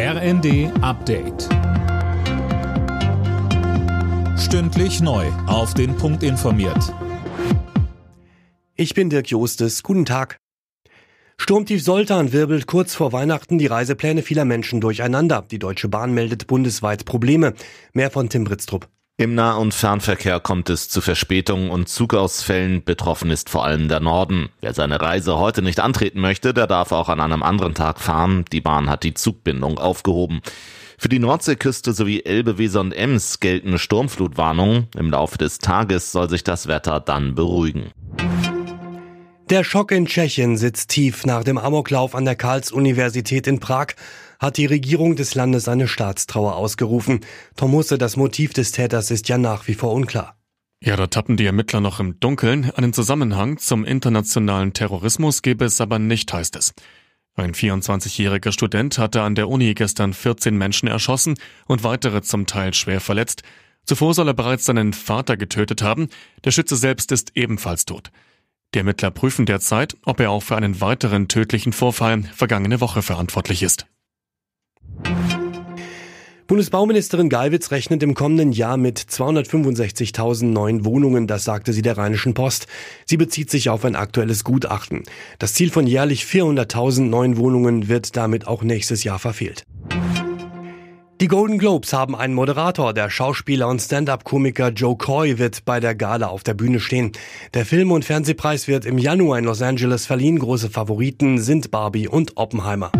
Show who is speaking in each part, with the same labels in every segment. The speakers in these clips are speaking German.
Speaker 1: RND Update. Stündlich neu. Auf den Punkt informiert.
Speaker 2: Ich bin Dirk Jostes. Guten Tag. Sturmtief Soltan wirbelt kurz vor Weihnachten die Reisepläne vieler Menschen durcheinander. Die Deutsche Bahn meldet bundesweit Probleme. Mehr von Tim Britztrup.
Speaker 3: Im Nah- und Fernverkehr kommt es zu Verspätungen und Zugausfällen. Betroffen ist vor allem der Norden. Wer seine Reise heute nicht antreten möchte, der darf auch an einem anderen Tag fahren. Die Bahn hat die Zugbindung aufgehoben. Für die Nordseeküste sowie Elbe, Weser und Ems gelten Sturmflutwarnungen. Im Laufe des Tages soll sich das Wetter dann beruhigen.
Speaker 2: Der Schock in Tschechien sitzt tief. Nach dem Amoklauf an der Karls-Universität in Prag hat die Regierung des Landes eine Staatstrauer ausgerufen. Tom Husse, das Motiv des Täters ist ja nach wie vor unklar.
Speaker 4: Ja, da tappen die Ermittler noch im Dunkeln. Einen Zusammenhang zum internationalen Terrorismus gebe es aber nicht, heißt es. Ein 24-jähriger Student hatte an der Uni gestern 14 Menschen erschossen und weitere zum Teil schwer verletzt. Zuvor soll er bereits seinen Vater getötet haben. Der Schütze selbst ist ebenfalls tot. Die Ermittler prüfen derzeit, ob er auch für einen weiteren tödlichen Vorfall vergangene Woche verantwortlich ist.
Speaker 2: Bundesbauministerin Geiwitz rechnet im kommenden Jahr mit 265.000 neuen Wohnungen, das sagte sie der Rheinischen Post. Sie bezieht sich auf ein aktuelles Gutachten. Das Ziel von jährlich 400.000 neuen Wohnungen wird damit auch nächstes Jahr verfehlt. Die Golden Globes haben einen Moderator. Der Schauspieler und Stand-up-Komiker Joe Coy wird bei der Gala auf der Bühne stehen. Der Film- und Fernsehpreis wird im Januar in Los Angeles verliehen. Große Favoriten sind Barbie und Oppenheimer.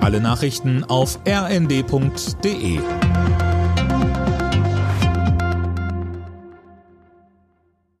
Speaker 1: Alle Nachrichten auf rnd.de